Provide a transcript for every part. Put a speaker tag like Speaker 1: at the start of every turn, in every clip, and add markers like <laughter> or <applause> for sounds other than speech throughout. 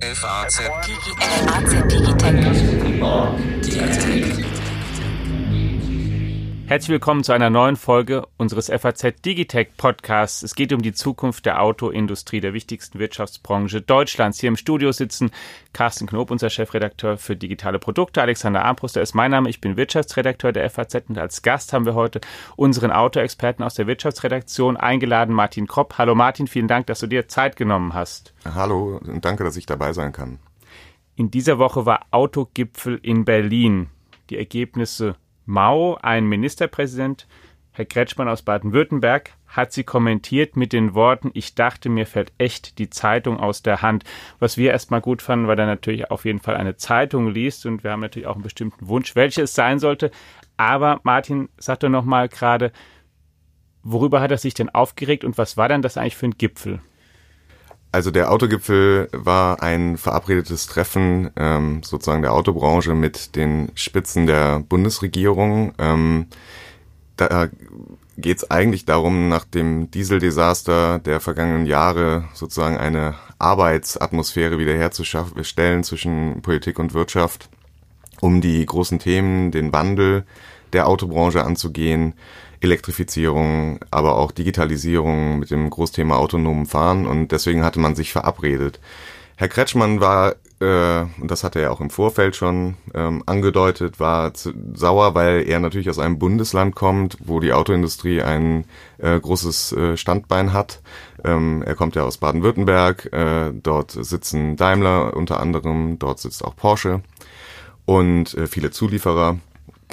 Speaker 1: FAZ
Speaker 2: Herzlich willkommen zu einer neuen Folge unseres FAZ Digitech Podcasts. Es geht um die Zukunft der Autoindustrie, der wichtigsten Wirtschaftsbranche Deutschlands. Hier im Studio sitzen Carsten Knob, unser Chefredakteur für digitale Produkte, Alexander Armbruster ist mein Name, ich bin Wirtschaftsredakteur der FAZ und als Gast haben wir heute unseren Autoexperten aus der Wirtschaftsredaktion eingeladen, Martin Kropp. Hallo Martin, vielen Dank, dass du dir Zeit genommen hast.
Speaker 3: Hallo und danke, dass ich dabei sein kann.
Speaker 2: In dieser Woche war Autogipfel in Berlin. Die Ergebnisse Mao, ein Ministerpräsident, Herr Kretschmann aus Baden-Württemberg, hat sie kommentiert mit den Worten, ich dachte, mir fällt echt die Zeitung aus der Hand. Was wir erstmal gut fanden, weil er natürlich auf jeden Fall eine Zeitung liest und wir haben natürlich auch einen bestimmten Wunsch, welche es sein sollte. Aber Martin sagte nochmal gerade, worüber hat er sich denn aufgeregt und was war denn das eigentlich für ein Gipfel?
Speaker 3: Also der Autogipfel war ein verabredetes Treffen ähm, sozusagen der Autobranche mit den Spitzen der Bundesregierung. Ähm, da geht es eigentlich darum, nach dem Dieseldesaster der vergangenen Jahre sozusagen eine Arbeitsatmosphäre wiederherzustellen zwischen Politik und Wirtschaft, um die großen Themen, den Wandel der Autobranche anzugehen, Elektrifizierung, aber auch Digitalisierung mit dem Großthema autonomen Fahren und deswegen hatte man sich verabredet. Herr Kretschmann war, äh, und das hatte er auch im Vorfeld schon ähm, angedeutet, war zu, sauer, weil er natürlich aus einem Bundesland kommt, wo die Autoindustrie ein äh, großes äh, Standbein hat. Ähm, er kommt ja aus Baden-Württemberg, äh, dort sitzen Daimler unter anderem, dort sitzt auch Porsche und äh, viele Zulieferer.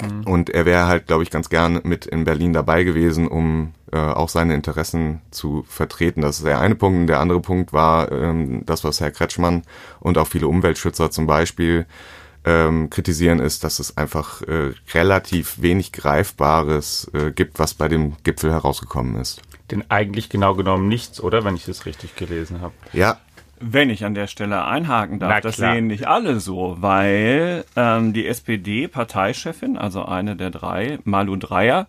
Speaker 3: Mhm. Und er wäre halt, glaube ich, ganz gern mit in Berlin dabei gewesen, um äh, auch seine Interessen zu vertreten. Das ist der eine Punkt. Der andere Punkt war ähm, das, was Herr Kretschmann und auch viele Umweltschützer zum Beispiel ähm, kritisieren, ist, dass es einfach äh, relativ wenig Greifbares äh, gibt, was bei dem Gipfel herausgekommen ist.
Speaker 2: Denn eigentlich genau genommen nichts, oder? Wenn ich das richtig gelesen habe.
Speaker 3: Ja,
Speaker 4: wenn ich an der Stelle einhaken darf, das sehen nicht alle so, weil ähm, die SPD-Parteichefin, also eine der drei, Malu Dreyer,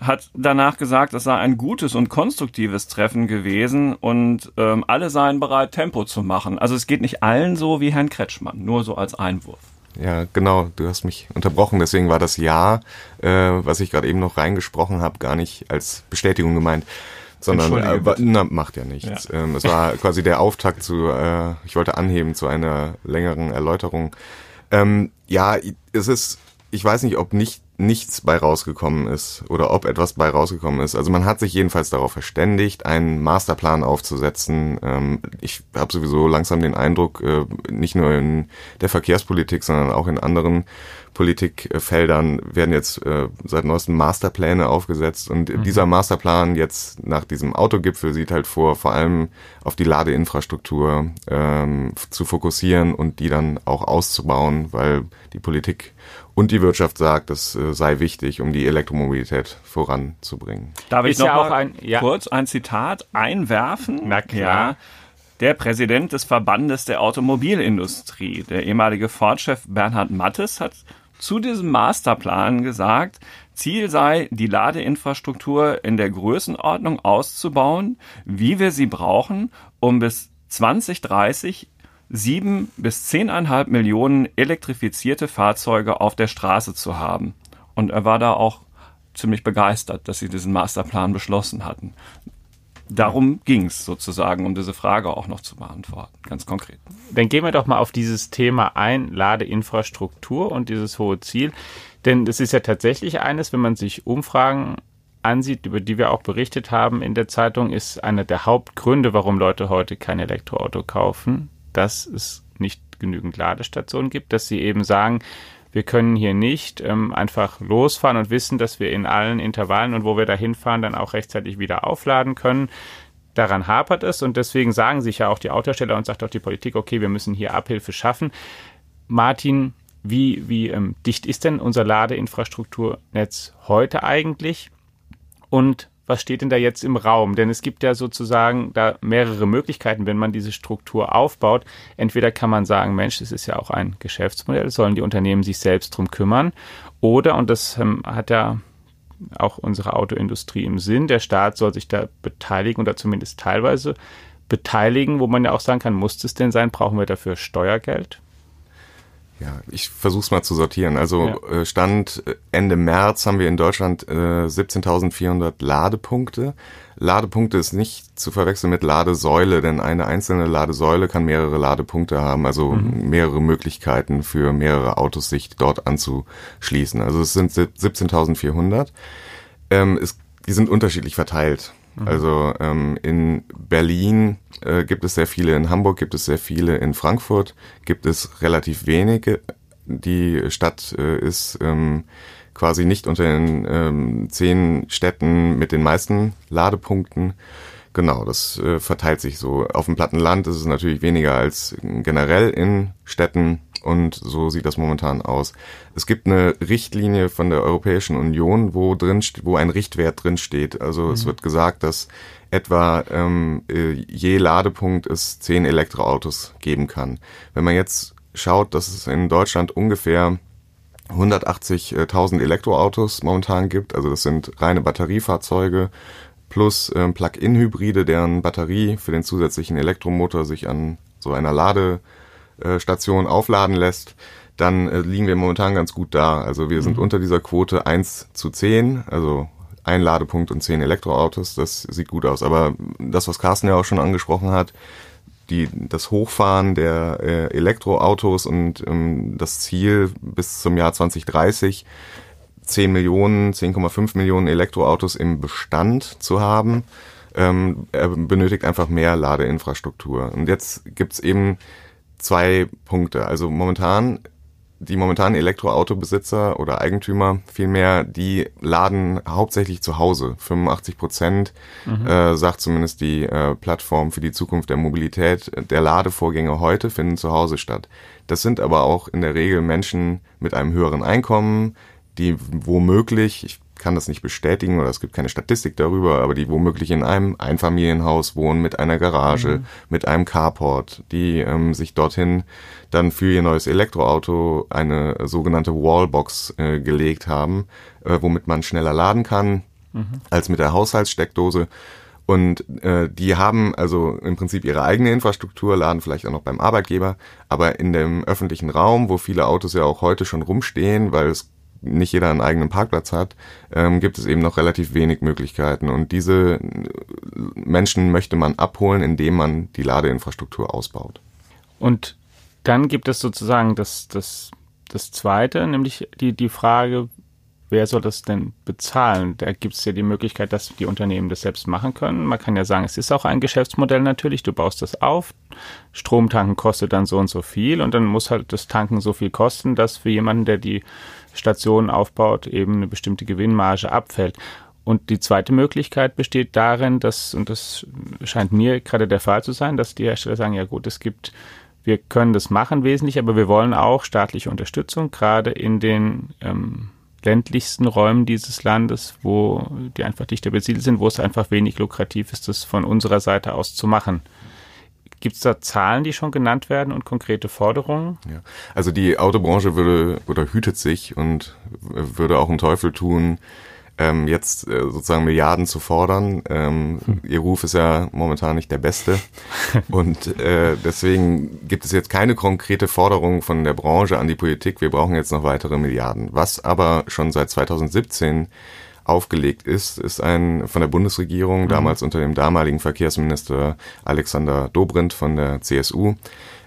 Speaker 4: hat danach gesagt, es sei ein gutes und konstruktives Treffen gewesen und ähm, alle seien bereit, Tempo zu machen. Also es geht nicht allen so wie Herrn Kretschmann, nur so als Einwurf.
Speaker 3: Ja, genau, du hast mich unterbrochen, deswegen war das Ja, äh, was ich gerade eben noch reingesprochen habe, gar nicht als Bestätigung gemeint sondern äh, na, macht ja nichts. Ja. Ähm, es war quasi der Auftakt zu, äh, ich wollte anheben zu einer längeren Erläuterung. Ähm, ja, es ist, ich weiß nicht, ob nicht nichts bei rausgekommen ist oder ob etwas bei rausgekommen ist. Also man hat sich jedenfalls darauf verständigt, einen Masterplan aufzusetzen. Ähm, ich habe sowieso langsam den Eindruck, äh, nicht nur in der Verkehrspolitik, sondern auch in anderen Politikfeldern werden jetzt äh, seit neuestem Masterpläne aufgesetzt und mhm. dieser Masterplan jetzt nach diesem Autogipfel sieht halt vor, vor allem auf die Ladeinfrastruktur ähm, zu fokussieren und die dann auch auszubauen, weil die Politik und die Wirtschaft sagt, das äh, sei wichtig, um die Elektromobilität voranzubringen.
Speaker 4: Darf ich Ist noch ja mal ein, ja. kurz ein Zitat einwerfen?
Speaker 2: Na klar. Ja.
Speaker 4: Der Präsident des Verbandes der Automobilindustrie, der ehemalige Ford-Chef Bernhard Mattes, hat zu diesem Masterplan gesagt, Ziel sei, die Ladeinfrastruktur in der Größenordnung auszubauen, wie wir sie brauchen, um bis 2030 sieben bis zehneinhalb Millionen elektrifizierte Fahrzeuge auf der Straße zu haben. Und er war da auch ziemlich begeistert, dass sie diesen Masterplan beschlossen hatten. Darum ging es sozusagen, um diese Frage auch noch zu beantworten, ganz konkret.
Speaker 2: Dann gehen wir doch mal auf dieses Thema ein, Ladeinfrastruktur und dieses hohe Ziel. Denn es ist ja tatsächlich eines, wenn man sich Umfragen ansieht, über die wir auch berichtet haben in der Zeitung, ist einer der Hauptgründe, warum Leute heute kein Elektroauto kaufen, dass es nicht genügend Ladestationen gibt, dass sie eben sagen, wir können hier nicht ähm, einfach losfahren und wissen, dass wir in allen Intervallen und wo wir da hinfahren, dann auch rechtzeitig wieder aufladen können. Daran hapert es und deswegen sagen sich ja auch die Autohersteller und sagt auch die Politik, okay, wir müssen hier Abhilfe schaffen. Martin, wie, wie ähm, dicht ist denn unser Ladeinfrastrukturnetz heute eigentlich? Und was steht denn da jetzt im Raum? Denn es gibt ja sozusagen da mehrere Möglichkeiten, wenn man diese Struktur aufbaut. Entweder kann man sagen, Mensch, das ist ja auch ein Geschäftsmodell, sollen die Unternehmen sich selbst drum kümmern. Oder, und das ähm, hat ja auch unsere Autoindustrie im Sinn, der Staat soll sich da beteiligen oder zumindest teilweise beteiligen, wo man ja auch sagen kann, muss es denn sein? Brauchen wir dafür Steuergeld?
Speaker 3: Ja, ich versuche es mal zu sortieren. Also ja. Äh, Stand äh, Ende März haben wir in Deutschland äh, 17.400 Ladepunkte. Ladepunkte ist nicht zu verwechseln mit Ladesäule, denn eine einzelne Ladesäule kann mehrere Ladepunkte haben, also mhm. mehrere Möglichkeiten für mehrere Autos sich dort anzuschließen. Also es sind 17.400. Ähm, es, die sind unterschiedlich verteilt. Mhm. Also ähm, in Berlin äh, gibt es sehr viele, in Hamburg gibt es sehr viele, in Frankfurt gibt es relativ wenige. Die Stadt äh, ist ähm, quasi nicht unter den ähm, zehn Städten mit den meisten Ladepunkten. Genau, das äh, verteilt sich so. Auf dem Plattenland ist es natürlich weniger als generell in Städten und so sieht das momentan aus. Es gibt eine Richtlinie von der Europäischen Union, wo drin, wo ein Richtwert drin steht. Also mhm. es wird gesagt, dass etwa ähm, äh, je Ladepunkt es zehn Elektroautos geben kann. Wenn man jetzt schaut, dass es in Deutschland ungefähr 180.000 Elektroautos momentan gibt, also das sind reine Batteriefahrzeuge plus ähm, Plug-in-Hybride, deren Batterie für den zusätzlichen Elektromotor sich an so einer Lade äh, aufladen lässt, dann äh, liegen wir momentan ganz gut da. Also wir sind mhm. unter dieser Quote 1 zu 10, also ein Ladepunkt und 10 Elektroautos, das sieht gut aus. Aber das, was Carsten ja auch schon angesprochen hat, die, das Hochfahren der äh, Elektroautos und ähm, das Ziel bis zum Jahr 2030 10 Millionen, 10,5 Millionen Elektroautos im Bestand zu haben, ähm, benötigt einfach mehr Ladeinfrastruktur. Und jetzt gibt's eben zwei Punkte. Also momentan, die momentanen Elektroautobesitzer oder Eigentümer vielmehr, die laden hauptsächlich zu Hause. 85 Prozent, mhm. äh, sagt zumindest die äh, Plattform für die Zukunft der Mobilität, der Ladevorgänge heute finden zu Hause statt. Das sind aber auch in der Regel Menschen mit einem höheren Einkommen, die womöglich, ich kann das nicht bestätigen oder es gibt keine Statistik darüber, aber die womöglich in einem Einfamilienhaus wohnen mit einer Garage, mhm. mit einem Carport, die ähm, sich dorthin dann für ihr neues Elektroauto eine sogenannte Wallbox äh, gelegt haben, äh, womit man schneller laden kann mhm. als mit der Haushaltssteckdose. Und äh, die haben also im Prinzip ihre eigene Infrastruktur, laden vielleicht auch noch beim Arbeitgeber, aber in dem öffentlichen Raum, wo viele Autos ja auch heute schon rumstehen, weil es nicht jeder einen eigenen Parkplatz hat, ähm, gibt es eben noch relativ wenig Möglichkeiten. Und diese Menschen möchte man abholen, indem man die Ladeinfrastruktur ausbaut.
Speaker 2: Und dann gibt es sozusagen das, das, das Zweite, nämlich die, die Frage, wer soll das denn bezahlen? Da gibt es ja die Möglichkeit, dass die Unternehmen das selbst machen können. Man kann ja sagen, es ist auch ein Geschäftsmodell natürlich. Du baust das auf. Stromtanken kostet dann so und so viel und dann muss halt das Tanken so viel kosten, dass für jemanden, der die Station aufbaut, eben eine bestimmte Gewinnmarge abfällt. Und die zweite Möglichkeit besteht darin, dass, und das scheint mir gerade der Fall zu sein, dass die Hersteller sagen, ja gut, es gibt, wir können das machen wesentlich, aber wir wollen auch staatliche Unterstützung, gerade in den ähm, ländlichsten Räumen dieses Landes, wo die einfach dichter besiedelt sind, wo es einfach wenig lukrativ ist, das von unserer Seite aus zu machen. Gibt es da Zahlen, die schon genannt werden und konkrete Forderungen?
Speaker 3: Ja. Also die Autobranche würde oder hütet sich und würde auch einen Teufel tun, ähm, jetzt äh, sozusagen Milliarden zu fordern. Ähm, hm. Ihr Ruf ist ja momentan nicht der beste. <laughs> und äh, deswegen gibt es jetzt keine konkrete Forderung von der Branche an die Politik. Wir brauchen jetzt noch weitere Milliarden. Was aber schon seit 2017 aufgelegt ist, ist ein von der Bundesregierung, mhm. damals unter dem damaligen Verkehrsminister Alexander Dobrindt von der CSU,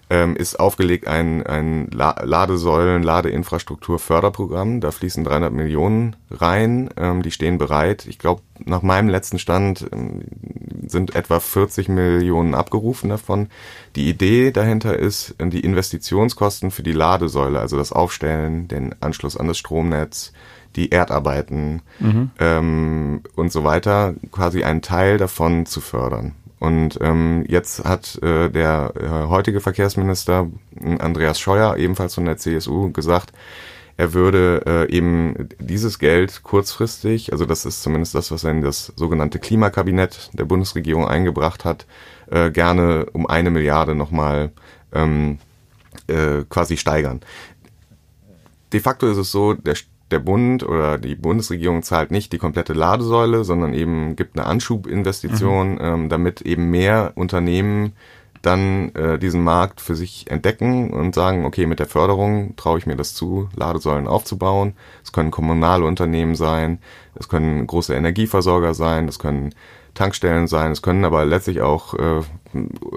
Speaker 3: ähm, ist aufgelegt ein, ein Ladesäulen, Ladeinfrastruktur-Förderprogramm. Da fließen 300 Millionen rein, ähm, die stehen bereit. Ich glaube, nach meinem letzten Stand ähm, sind etwa 40 Millionen abgerufen davon. Die Idee dahinter ist, die Investitionskosten für die Ladesäule, also das Aufstellen, den Anschluss an das Stromnetz, die Erdarbeiten mhm. ähm, und so weiter, quasi einen Teil davon zu fördern. Und ähm, jetzt hat äh, der äh, heutige Verkehrsminister Andreas Scheuer, ebenfalls von der CSU, gesagt, er würde äh, eben dieses Geld kurzfristig, also das ist zumindest das, was er in das sogenannte Klimakabinett der Bundesregierung eingebracht hat, äh, gerne um eine Milliarde nochmal ähm, äh, quasi steigern. De facto ist es so, der der Bund oder die Bundesregierung zahlt nicht die komplette Ladesäule, sondern eben gibt eine Anschubinvestition, mhm. ähm, damit eben mehr Unternehmen dann äh, diesen Markt für sich entdecken und sagen, okay, mit der Förderung traue ich mir das zu, Ladesäulen aufzubauen. Es können kommunale Unternehmen sein, es können große Energieversorger sein, es können Tankstellen sein, es können aber letztlich auch äh,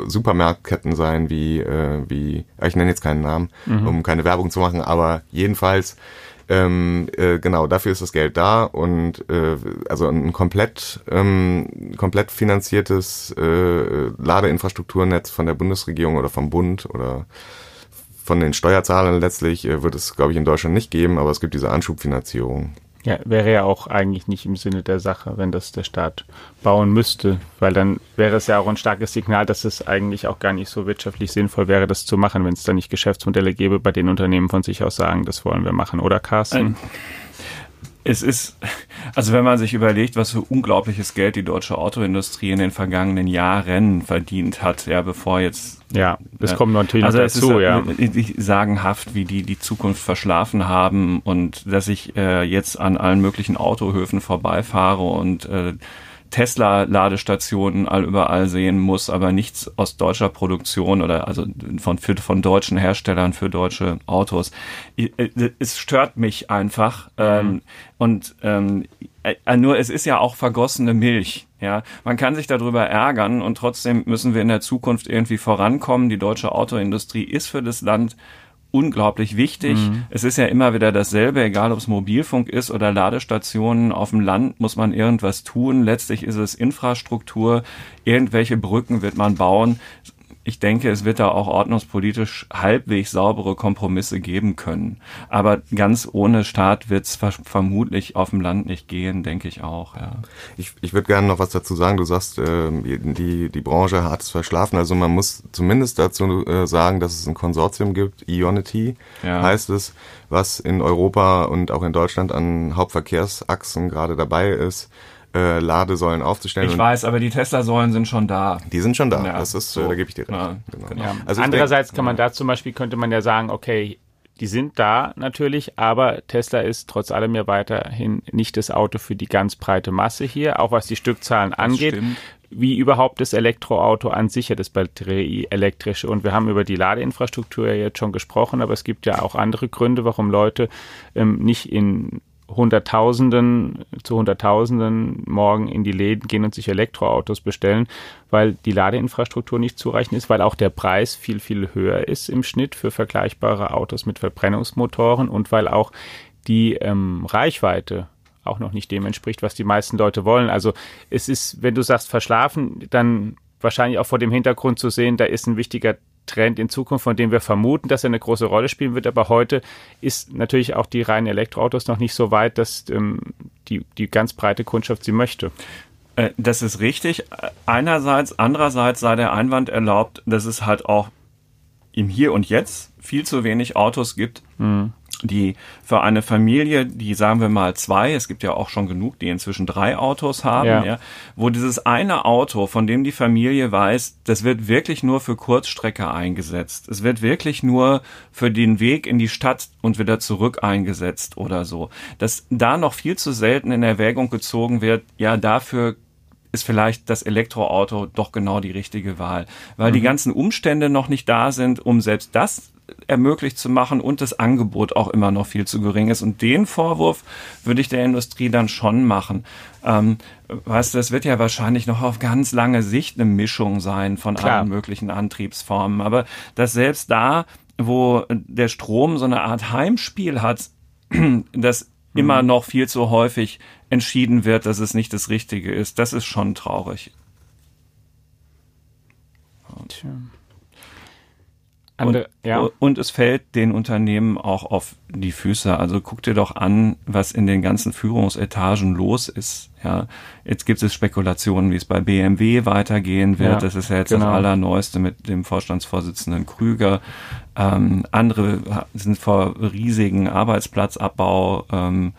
Speaker 3: Supermarktketten sein, wie, äh, wie, ich nenne jetzt keinen Namen, mhm. um keine Werbung zu machen, aber jedenfalls ähm, äh, genau, dafür ist das Geld da und äh, also ein komplett ähm, komplett finanziertes äh, Ladeinfrastrukturnetz von der Bundesregierung oder vom Bund oder von den Steuerzahlern letztlich äh, wird es, glaube ich, in Deutschland nicht geben, aber es gibt diese Anschubfinanzierung.
Speaker 2: Ja, wäre ja auch eigentlich nicht im Sinne der Sache, wenn das der Staat bauen müsste, weil dann wäre es ja auch ein starkes Signal, dass es eigentlich auch gar nicht so wirtschaftlich sinnvoll wäre, das zu machen, wenn es da nicht Geschäftsmodelle gäbe, bei denen Unternehmen von sich aus sagen, das wollen wir machen, oder Carsten?
Speaker 4: Es ist, also wenn man sich überlegt, was für unglaubliches Geld die deutsche Autoindustrie in den vergangenen Jahren verdient hat, ja, bevor jetzt.
Speaker 2: Ja, das ja, kommt natürlich also dazu, ja.
Speaker 4: Sagenhaft, wie die die Zukunft verschlafen haben und dass ich äh, jetzt an allen möglichen Autohöfen vorbeifahre und äh, Tesla-Ladestationen all überall sehen muss, aber nichts aus deutscher Produktion oder also von, für, von deutschen Herstellern für deutsche Autos. Äh, es stört mich einfach. Ähm, mhm. und ähm, äh, nur es ist ja auch vergossene Milch. Ja, man kann sich darüber ärgern und trotzdem müssen wir in der Zukunft irgendwie vorankommen. Die deutsche Autoindustrie ist für das Land unglaublich wichtig. Mhm. Es ist ja immer wieder dasselbe, egal ob es Mobilfunk ist oder Ladestationen. Auf dem Land muss man irgendwas tun. Letztlich ist es Infrastruktur. Irgendwelche Brücken wird man bauen ich denke, es wird da auch ordnungspolitisch halbwegs saubere Kompromisse geben können. Aber ganz ohne Staat wird es vermutlich auf dem Land nicht gehen, denke ich auch. Ja.
Speaker 3: Ich, ich würde gerne noch was dazu sagen. Du sagst, äh, die, die Branche hat es verschlafen. Also man muss zumindest dazu äh, sagen, dass es ein Konsortium gibt, Ionity ja. heißt es, was in Europa und auch in Deutschland an Hauptverkehrsachsen gerade dabei ist äh, Ladesäulen aufzustellen.
Speaker 4: Ich weiß, aber die Tesla-Säulen sind schon da.
Speaker 3: Die sind schon da. Ja, das ist, so. da gebe ich dir recht.
Speaker 2: Ja, genau. Ja. Also Andererseits denk, kann man da zum Beispiel, könnte man ja sagen, okay, die sind da natürlich, aber Tesla ist trotz allem ja weiterhin nicht das Auto für die ganz breite Masse hier, auch was die Stückzahlen das angeht. Stimmt. Wie überhaupt das Elektroauto an sich, ja das batterieelektrische. Und wir haben über die Ladeinfrastruktur ja jetzt schon gesprochen, aber es gibt ja auch andere Gründe, warum Leute ähm, nicht in Hunderttausenden zu Hunderttausenden morgen in die Läden gehen und sich Elektroautos bestellen, weil die Ladeinfrastruktur nicht zureichend ist, weil auch der Preis viel, viel höher ist im Schnitt für vergleichbare Autos mit Verbrennungsmotoren und weil auch die ähm, Reichweite auch noch nicht dem entspricht, was die meisten Leute wollen. Also es ist, wenn du sagst verschlafen, dann wahrscheinlich auch vor dem Hintergrund zu sehen, da ist ein wichtiger Trend in Zukunft, von dem wir vermuten, dass er eine große Rolle spielen wird. Aber heute ist natürlich auch die reinen Elektroautos noch nicht so weit, dass ähm, die, die ganz breite Kundschaft sie möchte.
Speaker 4: Äh, das ist richtig. Einerseits, andererseits sei der Einwand erlaubt, dass es halt auch im Hier und Jetzt viel zu wenig Autos gibt, mhm die für eine Familie, die sagen wir mal zwei, es gibt ja auch schon genug, die inzwischen drei Autos haben, ja. ja. wo dieses eine Auto, von dem die Familie weiß, das wird wirklich nur für Kurzstrecke eingesetzt. Es wird wirklich nur für den Weg in die Stadt und wieder zurück eingesetzt oder so. Dass da noch viel zu selten in Erwägung gezogen wird, ja, dafür ist vielleicht das Elektroauto doch genau die richtige Wahl, weil mhm. die ganzen Umstände noch nicht da sind, um selbst das ermöglicht zu machen und das Angebot auch immer noch viel zu gering ist. Und den Vorwurf würde ich der Industrie dann schon machen. Ähm, weißt du, es wird ja wahrscheinlich noch auf ganz lange Sicht eine Mischung sein von Klar. allen möglichen Antriebsformen. Aber dass selbst da, wo der Strom so eine Art Heimspiel hat, <clears throat> das mhm. immer noch viel zu häufig entschieden wird, dass es nicht das Richtige ist, das ist schon traurig. Tja. Und, ja. und es fällt den Unternehmen auch auf die Füße. Also guck dir doch an, was in den ganzen Führungsetagen los ist. Ja, jetzt gibt es Spekulationen, wie es bei BMW weitergehen wird. Ja, das ist ja jetzt genau. das Allerneueste mit dem Vorstandsvorsitzenden Krüger. Ähm, andere sind vor riesigen Arbeitsplatzabbau ähm,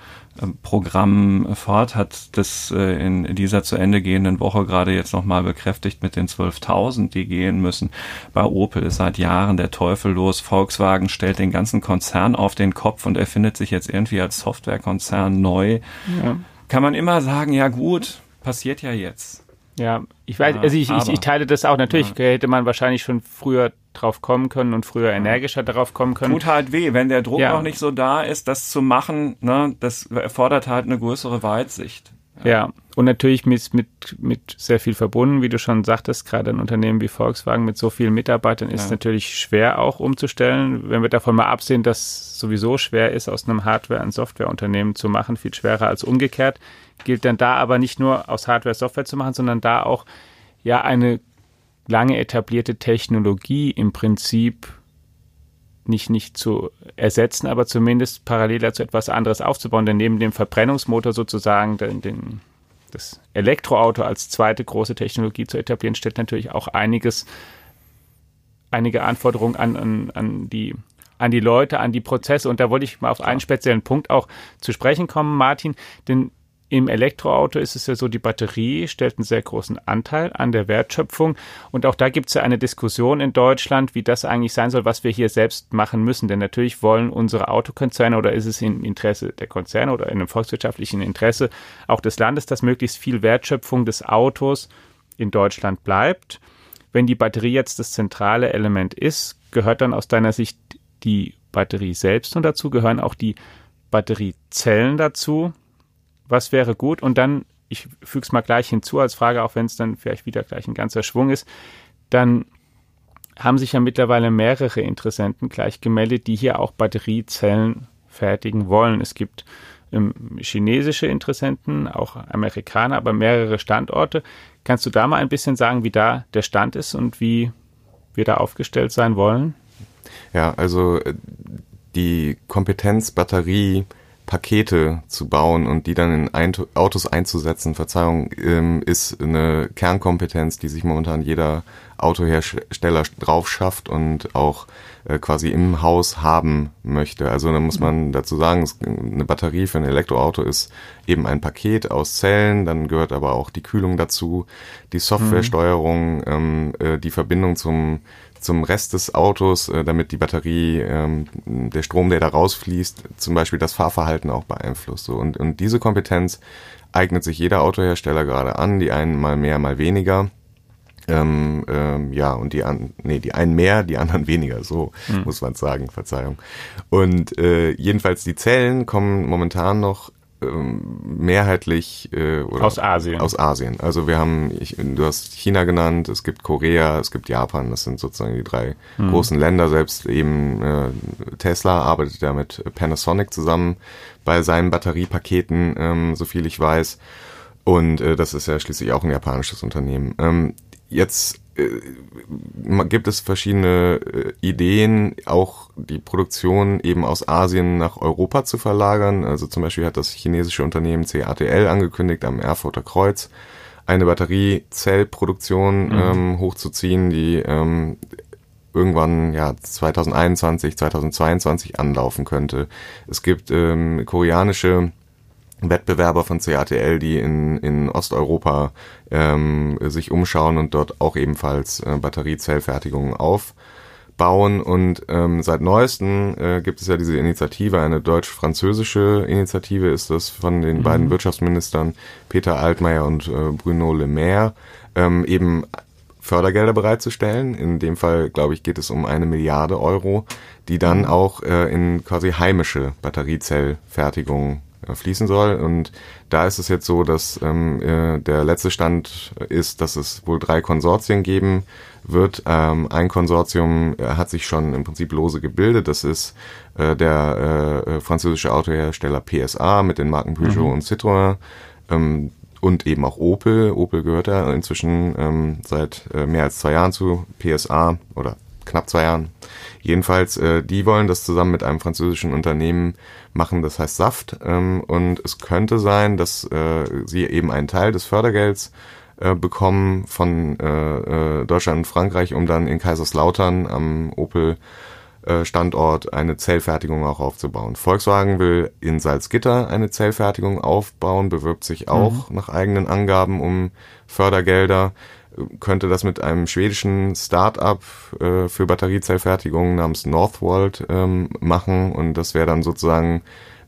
Speaker 4: Programm Ford hat das äh, in dieser zu Ende gehenden Woche gerade jetzt nochmal bekräftigt mit den 12.000, die gehen müssen. Bei Opel ist seit Jahren der Teufel los. Volkswagen stellt den ganzen Konzern auf den Kopf und erfindet sich jetzt irgendwie als Softwarekonzern neu. Ja. Kann man immer sagen, ja gut, passiert ja jetzt.
Speaker 2: Ja, ich weiß, also ich, ich, ich, teile das auch. Natürlich ja. hätte man wahrscheinlich schon früher drauf kommen können und früher energischer darauf kommen können.
Speaker 4: Tut halt weh, wenn der Druck ja. noch nicht so da ist, das zu machen, ne, das erfordert halt eine größere Weitsicht.
Speaker 2: Ja, ja. und natürlich mit, mit, mit sehr viel verbunden, wie du schon sagtest, gerade ein Unternehmen wie Volkswagen mit so vielen Mitarbeitern ist ja. natürlich schwer auch umzustellen. Wenn wir davon mal absehen, dass sowieso schwer ist, aus einem Hardware- ein Softwareunternehmen zu machen, viel schwerer als umgekehrt, gilt dann da aber nicht nur aus Hardware Software zu machen, sondern da auch ja eine lange etablierte Technologie im Prinzip nicht, nicht zu ersetzen, aber zumindest parallel dazu etwas anderes aufzubauen. Denn neben dem Verbrennungsmotor sozusagen den, den, das Elektroauto als zweite große Technologie zu etablieren, stellt natürlich auch einiges, einige Anforderungen an, an, an die an die Leute, an die Prozesse. Und da wollte ich mal auf einen speziellen Punkt auch zu sprechen kommen, Martin. Denn im Elektroauto ist es ja so, die Batterie stellt einen sehr großen Anteil an der Wertschöpfung. Und auch da gibt es ja eine Diskussion in Deutschland, wie das eigentlich sein soll, was wir hier selbst machen müssen. Denn natürlich wollen unsere Autokonzerne oder ist es im Interesse der Konzerne oder in einem volkswirtschaftlichen Interesse auch des Landes, dass möglichst viel Wertschöpfung des Autos in Deutschland bleibt. Wenn die Batterie jetzt das zentrale Element ist, gehört dann aus deiner Sicht die Batterie selbst und dazu gehören auch die Batteriezellen dazu was wäre gut? Und dann, ich füge es mal gleich hinzu als Frage, auch wenn es dann vielleicht wieder gleich ein ganzer Schwung ist, dann haben sich ja mittlerweile mehrere Interessenten gleich gemeldet, die hier auch Batteriezellen fertigen wollen. Es gibt ähm, chinesische Interessenten, auch Amerikaner, aber mehrere Standorte. Kannst du da mal ein bisschen sagen, wie da der Stand ist und wie wir da aufgestellt sein wollen?
Speaker 3: Ja, also äh, die Kompetenz Batterie Pakete zu bauen und die dann in ein Autos einzusetzen, Verzeihung, ähm, ist eine Kernkompetenz, die sich momentan jeder Autohersteller drauf schafft und auch äh, quasi im Haus haben möchte. Also da muss man dazu sagen, eine Batterie für ein Elektroauto ist eben ein Paket aus Zellen, dann gehört aber auch die Kühlung dazu, die Softwaresteuerung, ähm, äh, die Verbindung zum zum Rest des Autos, äh, damit die Batterie, ähm, der Strom, der da rausfließt, zum Beispiel das Fahrverhalten auch beeinflusst. So. Und, und diese Kompetenz eignet sich jeder Autohersteller gerade an, die einen mal mehr, mal weniger. Ähm, ähm, ja, und die an, nee, die einen mehr, die anderen <laughs> weniger, so hm. muss man sagen, Verzeihung. Und äh, jedenfalls die Zellen kommen momentan noch ähm, mehrheitlich äh,
Speaker 2: oder aus Asien.
Speaker 3: Aus Asien. Also wir haben, ich, du hast China genannt, es gibt Korea, es gibt Japan. Das sind sozusagen die drei hm. großen Länder. Selbst eben äh, Tesla arbeitet ja mit Panasonic zusammen bei seinen Batteriepaketen, ähm, so viel ich weiß. Und äh, das ist ja schließlich auch ein japanisches Unternehmen. Ähm, jetzt äh, gibt es verschiedene äh, Ideen, auch die Produktion eben aus Asien nach Europa zu verlagern. Also zum Beispiel hat das chinesische Unternehmen CATL angekündigt, am Erfurter Kreuz eine Batteriezellproduktion mhm. ähm, hochzuziehen, die ähm, irgendwann ja 2021, 2022 anlaufen könnte. Es gibt ähm, koreanische Wettbewerber von CATL, die in, in Osteuropa ähm, sich umschauen und dort auch ebenfalls äh, Batteriezellfertigungen aufbauen. Und ähm, seit neuestem äh, gibt es ja diese Initiative, eine deutsch-französische Initiative ist das von den mhm. beiden Wirtschaftsministern Peter Altmaier und äh, Bruno Le Maire, ähm, eben Fördergelder bereitzustellen. In dem Fall, glaube ich, geht es um eine Milliarde Euro, die dann mhm. auch äh, in quasi heimische Batteriezellfertigung fließen soll. Und da ist es jetzt so, dass ähm, äh, der letzte Stand ist, dass es wohl drei Konsortien geben wird. Ähm, ein Konsortium äh, hat sich schon im Prinzip lose gebildet. Das ist äh, der äh, französische Autohersteller PSA mit den Marken Peugeot mhm. und Citroën. Ähm, und eben auch Opel. Opel gehört ja inzwischen ähm, seit äh, mehr als zwei Jahren zu PSA oder knapp zwei Jahren. Jedenfalls, äh, die wollen das zusammen mit einem französischen Unternehmen machen, das heißt Saft. Ähm, und es könnte sein, dass äh, sie eben einen Teil des Fördergelds äh, bekommen von äh, äh, Deutschland und Frankreich, um dann in Kaiserslautern am Opel äh, Standort eine Zellfertigung auch aufzubauen. Volkswagen will in Salzgitter eine Zellfertigung aufbauen, bewirbt sich auch mhm. nach eigenen Angaben um Fördergelder könnte das mit einem schwedischen Start-up äh, für Batteriezellfertigung namens Northvolt ähm, machen. Und das wäre dann sozusagen,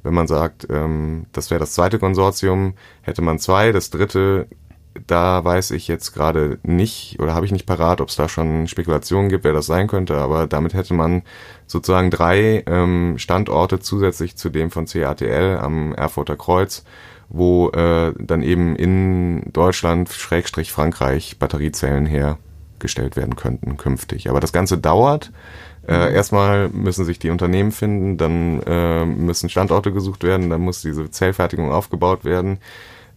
Speaker 3: wenn man sagt, ähm, das wäre das zweite Konsortium, hätte man zwei, das dritte, da weiß ich jetzt gerade nicht oder habe ich nicht parat, ob es da schon Spekulationen gibt, wer das sein könnte, aber damit hätte man sozusagen drei ähm, Standorte zusätzlich zu dem von CATL am Erfurter Kreuz wo äh, dann eben in Deutschland, Schrägstrich Frankreich, Batteriezellen hergestellt werden könnten künftig. Aber das Ganze dauert. Äh, mhm. erstmal müssen sich die Unternehmen finden, dann äh, müssen Standorte gesucht werden, dann muss diese Zellfertigung aufgebaut werden.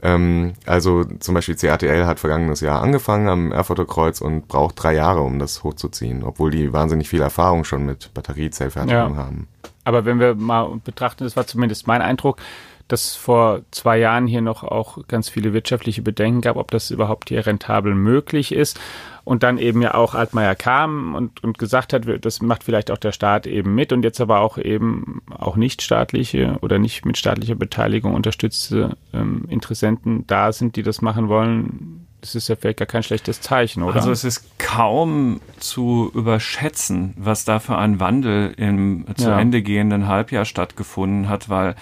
Speaker 3: Ähm, also zum Beispiel CATL hat vergangenes Jahr angefangen am Erfurter Kreuz und braucht drei Jahre, um das hochzuziehen, obwohl die wahnsinnig viel Erfahrung schon mit Batteriezellfertigung ja. haben.
Speaker 2: Aber wenn wir mal betrachten, das war zumindest mein Eindruck, dass vor zwei Jahren hier noch auch ganz viele wirtschaftliche Bedenken gab, ob das überhaupt hier rentabel möglich ist. Und dann eben ja auch Altmaier kam und, und gesagt hat, das macht vielleicht auch der Staat eben mit und jetzt aber auch eben auch nicht staatliche oder nicht mit staatlicher Beteiligung unterstützte ähm, Interessenten da sind, die das machen wollen. Das ist ja vielleicht gar kein schlechtes Zeichen, oder?
Speaker 4: Also es ist kaum zu überschätzen, was da für ein Wandel im zu ja. Ende gehenden Halbjahr stattgefunden hat, weil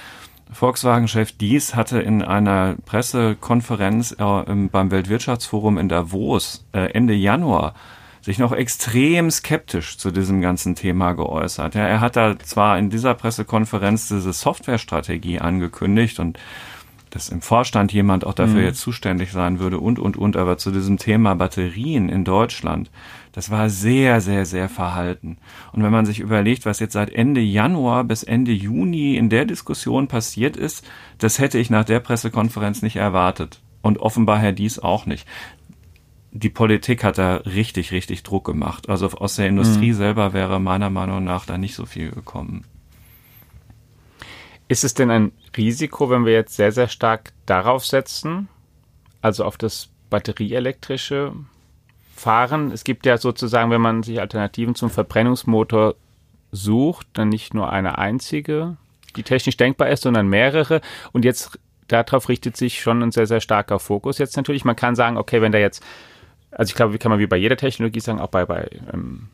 Speaker 4: Volkswagen-Chef Dies hatte in einer Pressekonferenz äh, beim Weltwirtschaftsforum in Davos äh, Ende Januar sich noch extrem skeptisch zu diesem ganzen Thema geäußert. Ja, er hat da zwar in dieser Pressekonferenz diese Softwarestrategie angekündigt und dass im Vorstand jemand auch dafür mhm. jetzt zuständig sein würde und, und, und, aber zu diesem Thema Batterien in Deutschland das war sehr, sehr, sehr verhalten. Und wenn man sich überlegt, was jetzt seit Ende Januar bis Ende Juni in der Diskussion passiert ist, das hätte ich nach der Pressekonferenz nicht erwartet. Und offenbar Herr Dies auch nicht. Die Politik hat da richtig, richtig Druck gemacht. Also aus der Industrie mhm. selber wäre meiner Meinung nach da nicht so viel gekommen.
Speaker 2: Ist es denn ein Risiko, wenn wir jetzt sehr, sehr stark darauf setzen, also auf das batterieelektrische fahren. Es gibt ja sozusagen, wenn man sich Alternativen zum Verbrennungsmotor sucht, dann nicht nur eine einzige, die technisch denkbar ist, sondern mehrere. Und jetzt darauf richtet sich schon ein sehr, sehr starker Fokus. Jetzt natürlich, man kann sagen, okay, wenn da jetzt, also ich glaube, wie kann man wie bei jeder Technologie sagen, auch bei, bei ähm,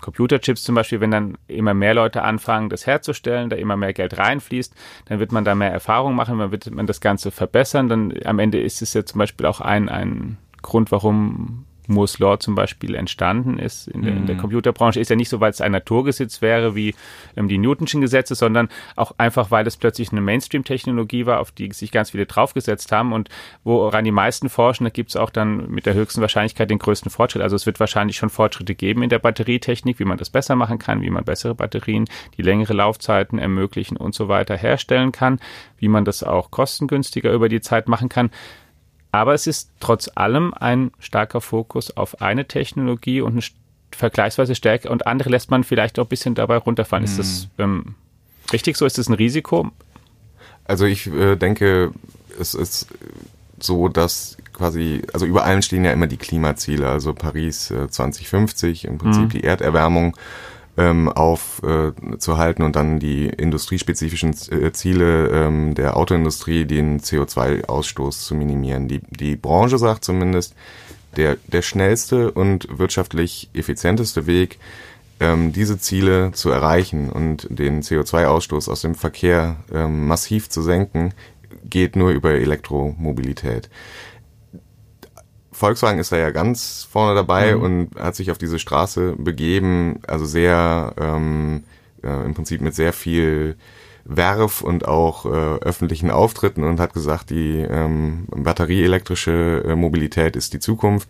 Speaker 2: Computerchips zum Beispiel, wenn dann immer mehr Leute anfangen, das herzustellen, da immer mehr Geld reinfließt, dann wird man da mehr Erfahrung machen, dann wird man das Ganze verbessern. Dann am Ende ist es ja zum Beispiel auch ein, ein Grund, warum Moore's Law zum Beispiel entstanden ist in der, in der mhm. Computerbranche, ist ja nicht so, weil es ein Naturgesetz wäre wie ähm, die Newtonschen Gesetze, sondern auch einfach, weil es plötzlich eine Mainstream-Technologie war, auf die sich ganz viele draufgesetzt haben und woran die meisten forschen, da gibt es auch dann mit der höchsten Wahrscheinlichkeit den größten Fortschritt. Also es wird wahrscheinlich schon Fortschritte geben in der Batterietechnik, wie man das besser machen kann, wie man bessere Batterien, die längere Laufzeiten ermöglichen und so weiter herstellen kann, wie man das auch kostengünstiger über die Zeit machen kann. Aber es ist trotz allem ein starker Fokus auf eine Technologie und vergleichsweise stärker und andere lässt man vielleicht auch ein bisschen dabei runterfallen. Ist das hm. ähm, richtig so? Ist das ein Risiko?
Speaker 3: Also ich äh, denke, es ist so, dass quasi, also über allen stehen ja immer die Klimaziele, also Paris äh, 2050, im Prinzip mhm. die Erderwärmung ähm, aufzuhalten äh, und dann die industriespezifischen äh, Ziele ähm, der Autoindustrie, den CO2-Ausstoß zu minimieren. Die, die Branche sagt zumindest, der, der schnellste und wirtschaftlich effizienteste Weg, ähm, diese Ziele zu erreichen und den CO2-Ausstoß aus dem Verkehr ähm, massiv zu senken, geht nur über Elektromobilität. Volkswagen ist da ja ganz vorne dabei mhm. und hat sich auf diese Straße begeben, also sehr ähm, äh, im Prinzip mit sehr viel Werf und auch äh, öffentlichen Auftritten und hat gesagt, die ähm, batterieelektrische äh, Mobilität ist die Zukunft.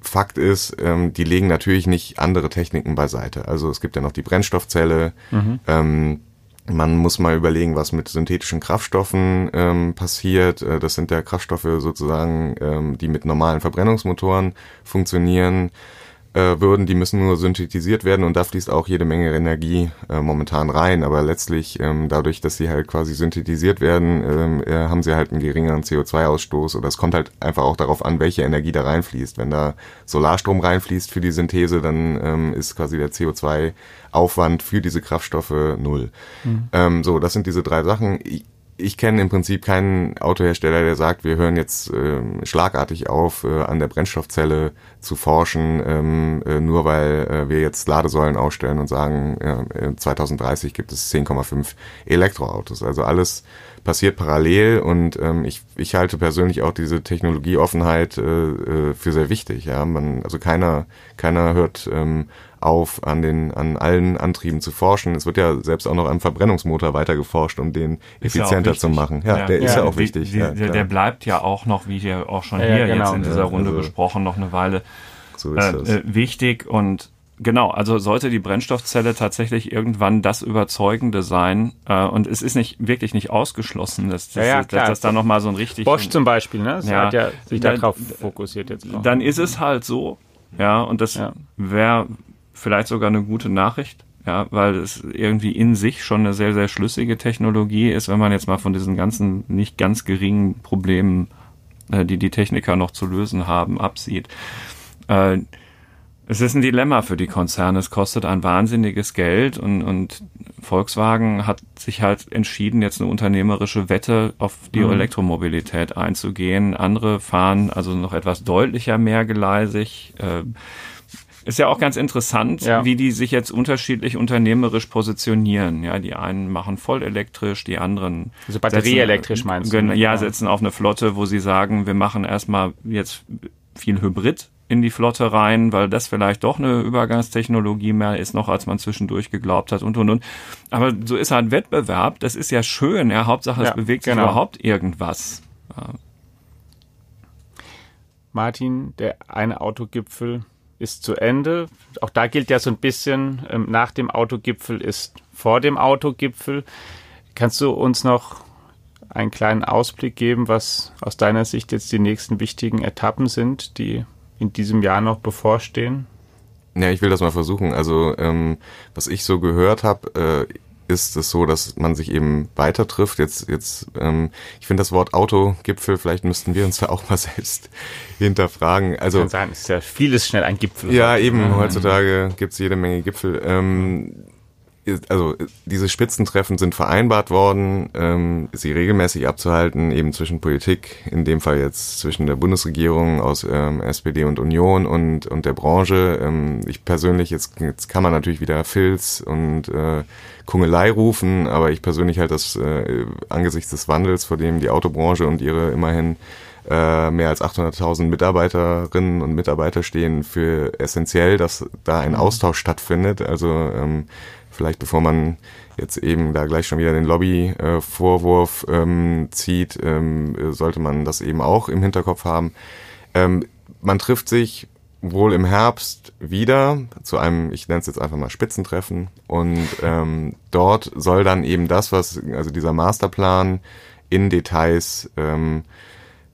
Speaker 3: Fakt ist, ähm, die legen natürlich nicht andere Techniken beiseite. Also es gibt ja noch die Brennstoffzelle, mhm. ähm, man muss mal überlegen, was mit synthetischen Kraftstoffen ähm, passiert. Äh, das sind ja Kraftstoffe sozusagen, ähm, die mit normalen Verbrennungsmotoren funktionieren. Äh, würden, die müssen nur synthetisiert werden und da fließt auch jede Menge Energie äh, momentan rein. Aber letztlich, ähm, dadurch, dass sie halt quasi synthetisiert werden, ähm, äh, haben sie halt einen geringeren CO2-Ausstoß oder es kommt halt einfach auch darauf an, welche Energie da reinfließt. Wenn da Solarstrom reinfließt für die Synthese, dann ähm, ist quasi der CO2-Aufwand für diese Kraftstoffe null. Mhm. Ähm, so, das sind diese drei Sachen. Ich, kenne im Prinzip keinen Autohersteller, der sagt, wir hören jetzt äh, schlagartig auf, äh, an der Brennstoffzelle zu forschen, ähm, äh, nur weil äh, wir jetzt Ladesäulen ausstellen und sagen, äh, 2030 gibt es 10,5 Elektroautos. Also alles passiert parallel und ähm, ich, ich halte persönlich auch diese Technologieoffenheit äh, äh, für sehr wichtig. Ja, man, also keiner, keiner hört ähm, auf, an den, an allen Antrieben zu forschen. Es wird ja selbst auch noch am Verbrennungsmotor weiter geforscht, um den ist effizienter ja zu machen. Ja, ja. der ist ja, auch wichtig.
Speaker 4: Die, die, der bleibt ja auch noch, wie wir auch schon hier genau. jetzt in dieser Runde also, besprochen, noch eine Weile so äh, äh, wichtig und Genau, also sollte die Brennstoffzelle tatsächlich irgendwann das Überzeugende sein, äh, und es ist nicht wirklich nicht ausgeschlossen, dass, dass, ja, ja, dass, dass da nochmal so ein richtig.
Speaker 2: Bosch zum Beispiel, ne? Das ja, hat ja sich darauf fokussiert jetzt
Speaker 4: auch. Dann ist es halt so, ja, und das ja. wäre vielleicht sogar eine gute Nachricht, ja, weil es irgendwie in sich schon eine sehr, sehr schlüssige Technologie ist, wenn man jetzt mal von diesen ganzen nicht ganz geringen Problemen, äh, die die Techniker noch zu lösen haben, absieht. Äh, es ist ein Dilemma für die Konzerne. Es kostet ein wahnsinniges Geld und, und Volkswagen hat sich halt entschieden, jetzt eine unternehmerische Wette auf die mhm. Elektromobilität einzugehen. Andere fahren also noch etwas deutlicher mehrgleisig. Äh, ist ja auch ganz interessant, ja. wie die sich jetzt unterschiedlich unternehmerisch positionieren. Ja, die einen machen voll elektrisch, die anderen.
Speaker 2: Also batterieelektrisch meinst du?
Speaker 4: Ja, ja, setzen auf eine Flotte, wo sie sagen, wir machen erstmal jetzt viel Hybrid in die Flotte rein, weil das vielleicht doch eine Übergangstechnologie mehr ist noch, als man zwischendurch geglaubt hat und und und. Aber so ist halt Wettbewerb, das ist ja schön, ja, Hauptsache es bewegt sich genau. überhaupt irgendwas. Ja.
Speaker 2: Martin, der eine Autogipfel ist zu Ende. Auch da gilt ja so ein bisschen, ähm, nach dem Autogipfel ist vor dem Autogipfel. Kannst du uns noch einen kleinen Ausblick geben, was aus deiner Sicht jetzt die nächsten wichtigen Etappen sind, die in diesem Jahr noch bevorstehen?
Speaker 3: Ja, ich will das mal versuchen. Also ähm, was ich so gehört habe, äh, ist es so, dass man sich eben weiter trifft. Jetzt, jetzt, ähm, ich finde das Wort Autogipfel, vielleicht müssten wir uns da auch mal <laughs> selbst hinterfragen. Also
Speaker 2: kann sein, ist ja vieles schnell ein Gipfel.
Speaker 3: Ja, eben. Heutzutage gibt's jede Menge Gipfel. Ähm, also diese Spitzentreffen sind vereinbart worden, ähm, sie regelmäßig abzuhalten, eben zwischen Politik, in dem Fall jetzt zwischen der Bundesregierung aus ähm, SPD und Union und, und der Branche. Ähm, ich persönlich, jetzt, jetzt kann man natürlich wieder Filz und äh, Kungelei rufen, aber ich persönlich halt das äh, angesichts des Wandels, vor dem die Autobranche und ihre immerhin äh, mehr als 800.000 Mitarbeiterinnen und Mitarbeiter stehen für essentiell, dass da ein mhm. Austausch stattfindet. Also ähm, vielleicht bevor man jetzt eben da gleich schon wieder den Lobby-Vorwurf ähm, zieht, ähm, sollte man das eben auch im Hinterkopf haben. Ähm, man trifft sich wohl im Herbst wieder zu einem, ich nenne es jetzt einfach mal Spitzentreffen und ähm, dort soll dann eben das, was, also dieser Masterplan in Details ähm,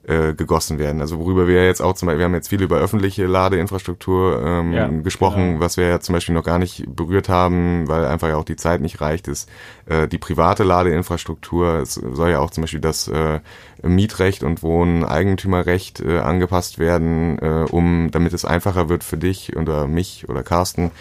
Speaker 3: äh, gegossen werden. Also worüber wir jetzt auch zum Beispiel, wir haben jetzt viel über öffentliche Ladeinfrastruktur ähm, ja, gesprochen, genau. was wir ja zum Beispiel noch gar nicht berührt haben, weil einfach ja auch die Zeit nicht reicht, ist äh, die private Ladeinfrastruktur. Es soll ja auch zum Beispiel das äh, Mietrecht und Wohneigentümerrecht äh, angepasst werden, äh, um damit es einfacher wird für dich oder mich oder Carsten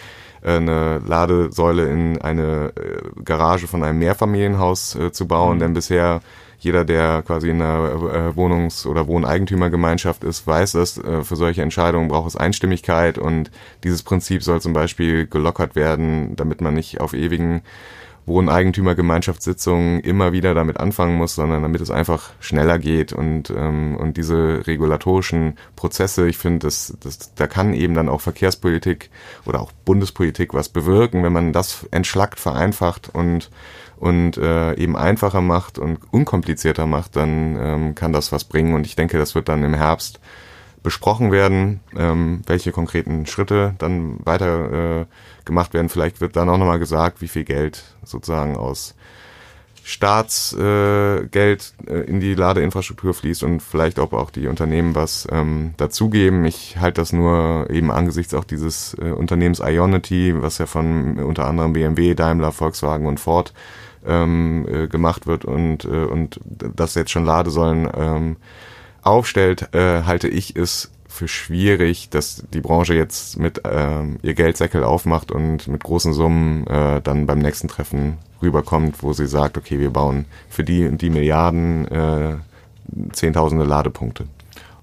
Speaker 3: eine Ladesäule in eine äh, Garage von einem Mehrfamilienhaus äh, zu bauen, mhm. denn bisher jeder, der quasi in einer äh, Wohnungs- oder Wohneigentümergemeinschaft ist, weiß es, äh, für solche Entscheidungen braucht es Einstimmigkeit und dieses Prinzip soll zum Beispiel gelockert werden, damit man nicht auf ewigen Wohneigentümergemeinschaftssitzungen immer wieder damit anfangen muss, sondern damit es einfach schneller geht und ähm, und diese regulatorischen Prozesse, ich finde, das, das, da kann eben dann auch Verkehrspolitik oder auch Bundespolitik was bewirken, wenn man das entschlackt, vereinfacht und und äh, eben einfacher macht und unkomplizierter macht, dann ähm, kann das was bringen. Und ich denke, das wird dann im Herbst besprochen werden, ähm, welche konkreten Schritte dann weiter äh, gemacht werden. Vielleicht wird dann auch nochmal gesagt, wie viel Geld sozusagen aus Staatsgeld äh, in die Ladeinfrastruktur fließt und vielleicht ob auch die Unternehmen was ähm, dazugeben. Ich halte das nur eben angesichts auch dieses äh, Unternehmens Ionity, was ja von äh, unter anderem BMW, Daimler, Volkswagen und Ford ähm, äh, gemacht wird und, äh, und das jetzt schon Ladesäulen ähm, aufstellt, äh, halte ich es für schwierig, dass die Branche jetzt mit ähm, ihr Geldsäckel aufmacht und mit großen Summen äh, dann beim nächsten Treffen rüberkommt, wo sie sagt, okay, wir bauen für die die Milliarden äh, Zehntausende Ladepunkte.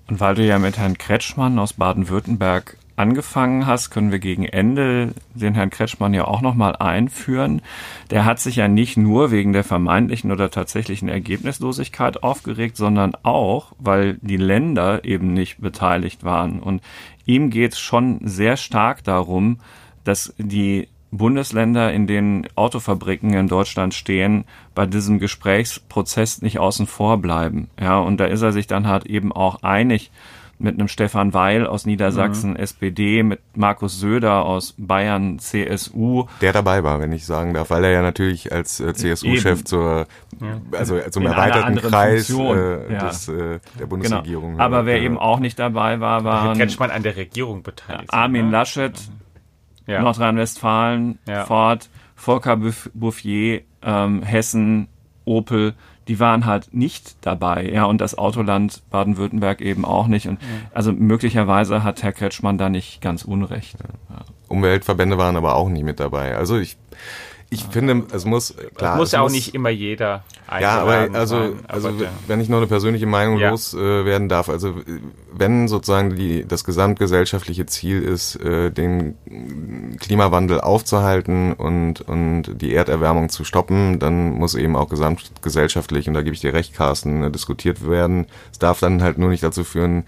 Speaker 4: Und weil du ja mit Herrn Kretschmann aus Baden-Württemberg angefangen hast, können wir gegen Ende den Herrn Kretschmann ja auch nochmal einführen. Der hat sich ja nicht nur wegen der vermeintlichen oder tatsächlichen Ergebnislosigkeit aufgeregt, sondern auch, weil die Länder eben nicht beteiligt waren. Und ihm geht es schon sehr stark darum, dass die Bundesländer, in denen Autofabriken in Deutschland stehen, bei diesem Gesprächsprozess nicht außen vor bleiben. Ja, und da ist er sich dann halt eben auch einig mit einem Stefan Weil aus Niedersachsen, mhm. SPD, mit Markus Söder aus Bayern, CSU.
Speaker 3: Der dabei war, wenn ich sagen darf, weil er ja natürlich als äh, CSU-Chef zur, ja. also zum In erweiterten Kreis äh, ja. des, äh, der Bundesregierung.
Speaker 4: Genau. Aber wer äh, eben auch nicht dabei war, war
Speaker 2: Kretschmann an der Regierung beteiligt.
Speaker 4: Armin ne? Laschet, ja. Nordrhein-Westfalen, Ford, Volker Bouffier, ähm, Hessen, Opel, die waren halt nicht dabei, ja, und das Autoland Baden-Württemberg eben auch nicht. Und also möglicherweise hat Herr Kretschmann da nicht ganz unrecht.
Speaker 3: Ja. Umweltverbände waren aber auch nicht mit dabei. Also ich ich finde, es muss
Speaker 2: klar. Es muss ja auch nicht immer jeder.
Speaker 3: Ja, aber also, sein, also aber wenn ich noch eine persönliche Meinung ja. loswerden äh, darf, also wenn sozusagen die das gesamtgesellschaftliche Ziel ist, äh, den Klimawandel aufzuhalten und und die Erderwärmung zu stoppen, dann muss eben auch gesamtgesellschaftlich und da gebe ich dir recht, Carsten, äh, diskutiert werden. Es darf dann halt nur nicht dazu führen,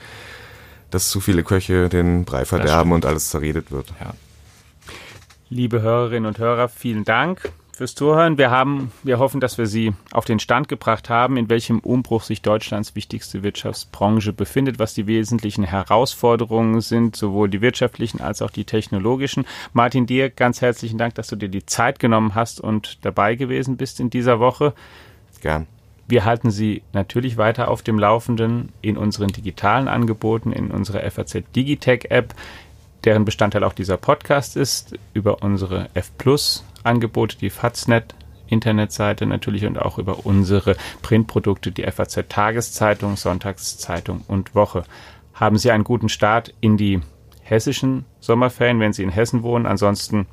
Speaker 3: dass zu viele Köche den Brei verderben und alles zerredet wird.
Speaker 2: Ja. Liebe Hörerinnen und Hörer, vielen Dank fürs Zuhören. Wir haben, wir hoffen, dass wir Sie auf den Stand gebracht haben, in welchem Umbruch sich Deutschlands wichtigste Wirtschaftsbranche befindet, was die wesentlichen Herausforderungen sind, sowohl die wirtschaftlichen als auch die technologischen. Martin, dir ganz herzlichen Dank, dass du dir die Zeit genommen hast und dabei gewesen bist in dieser Woche.
Speaker 3: Gern.
Speaker 2: Wir halten Sie natürlich weiter auf dem Laufenden in unseren digitalen Angeboten, in unserer FAZ Digitech App deren Bestandteil auch dieser Podcast ist, über unsere F Plus Angebote, die Faznet Internetseite natürlich und auch über unsere Printprodukte, die FAZ Tageszeitung, Sonntagszeitung und Woche. Haben Sie einen guten Start in die hessischen Sommerferien, wenn Sie in Hessen wohnen. Ansonsten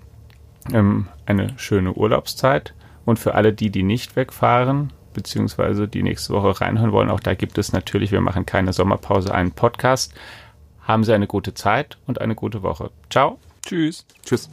Speaker 2: ähm, eine schöne Urlaubszeit. Und für alle die, die nicht wegfahren, beziehungsweise die nächste Woche reinhören wollen, auch da gibt es natürlich, wir machen keine Sommerpause, einen Podcast. Haben Sie eine gute Zeit und eine gute Woche. Ciao.
Speaker 3: Tschüss. Tschüss.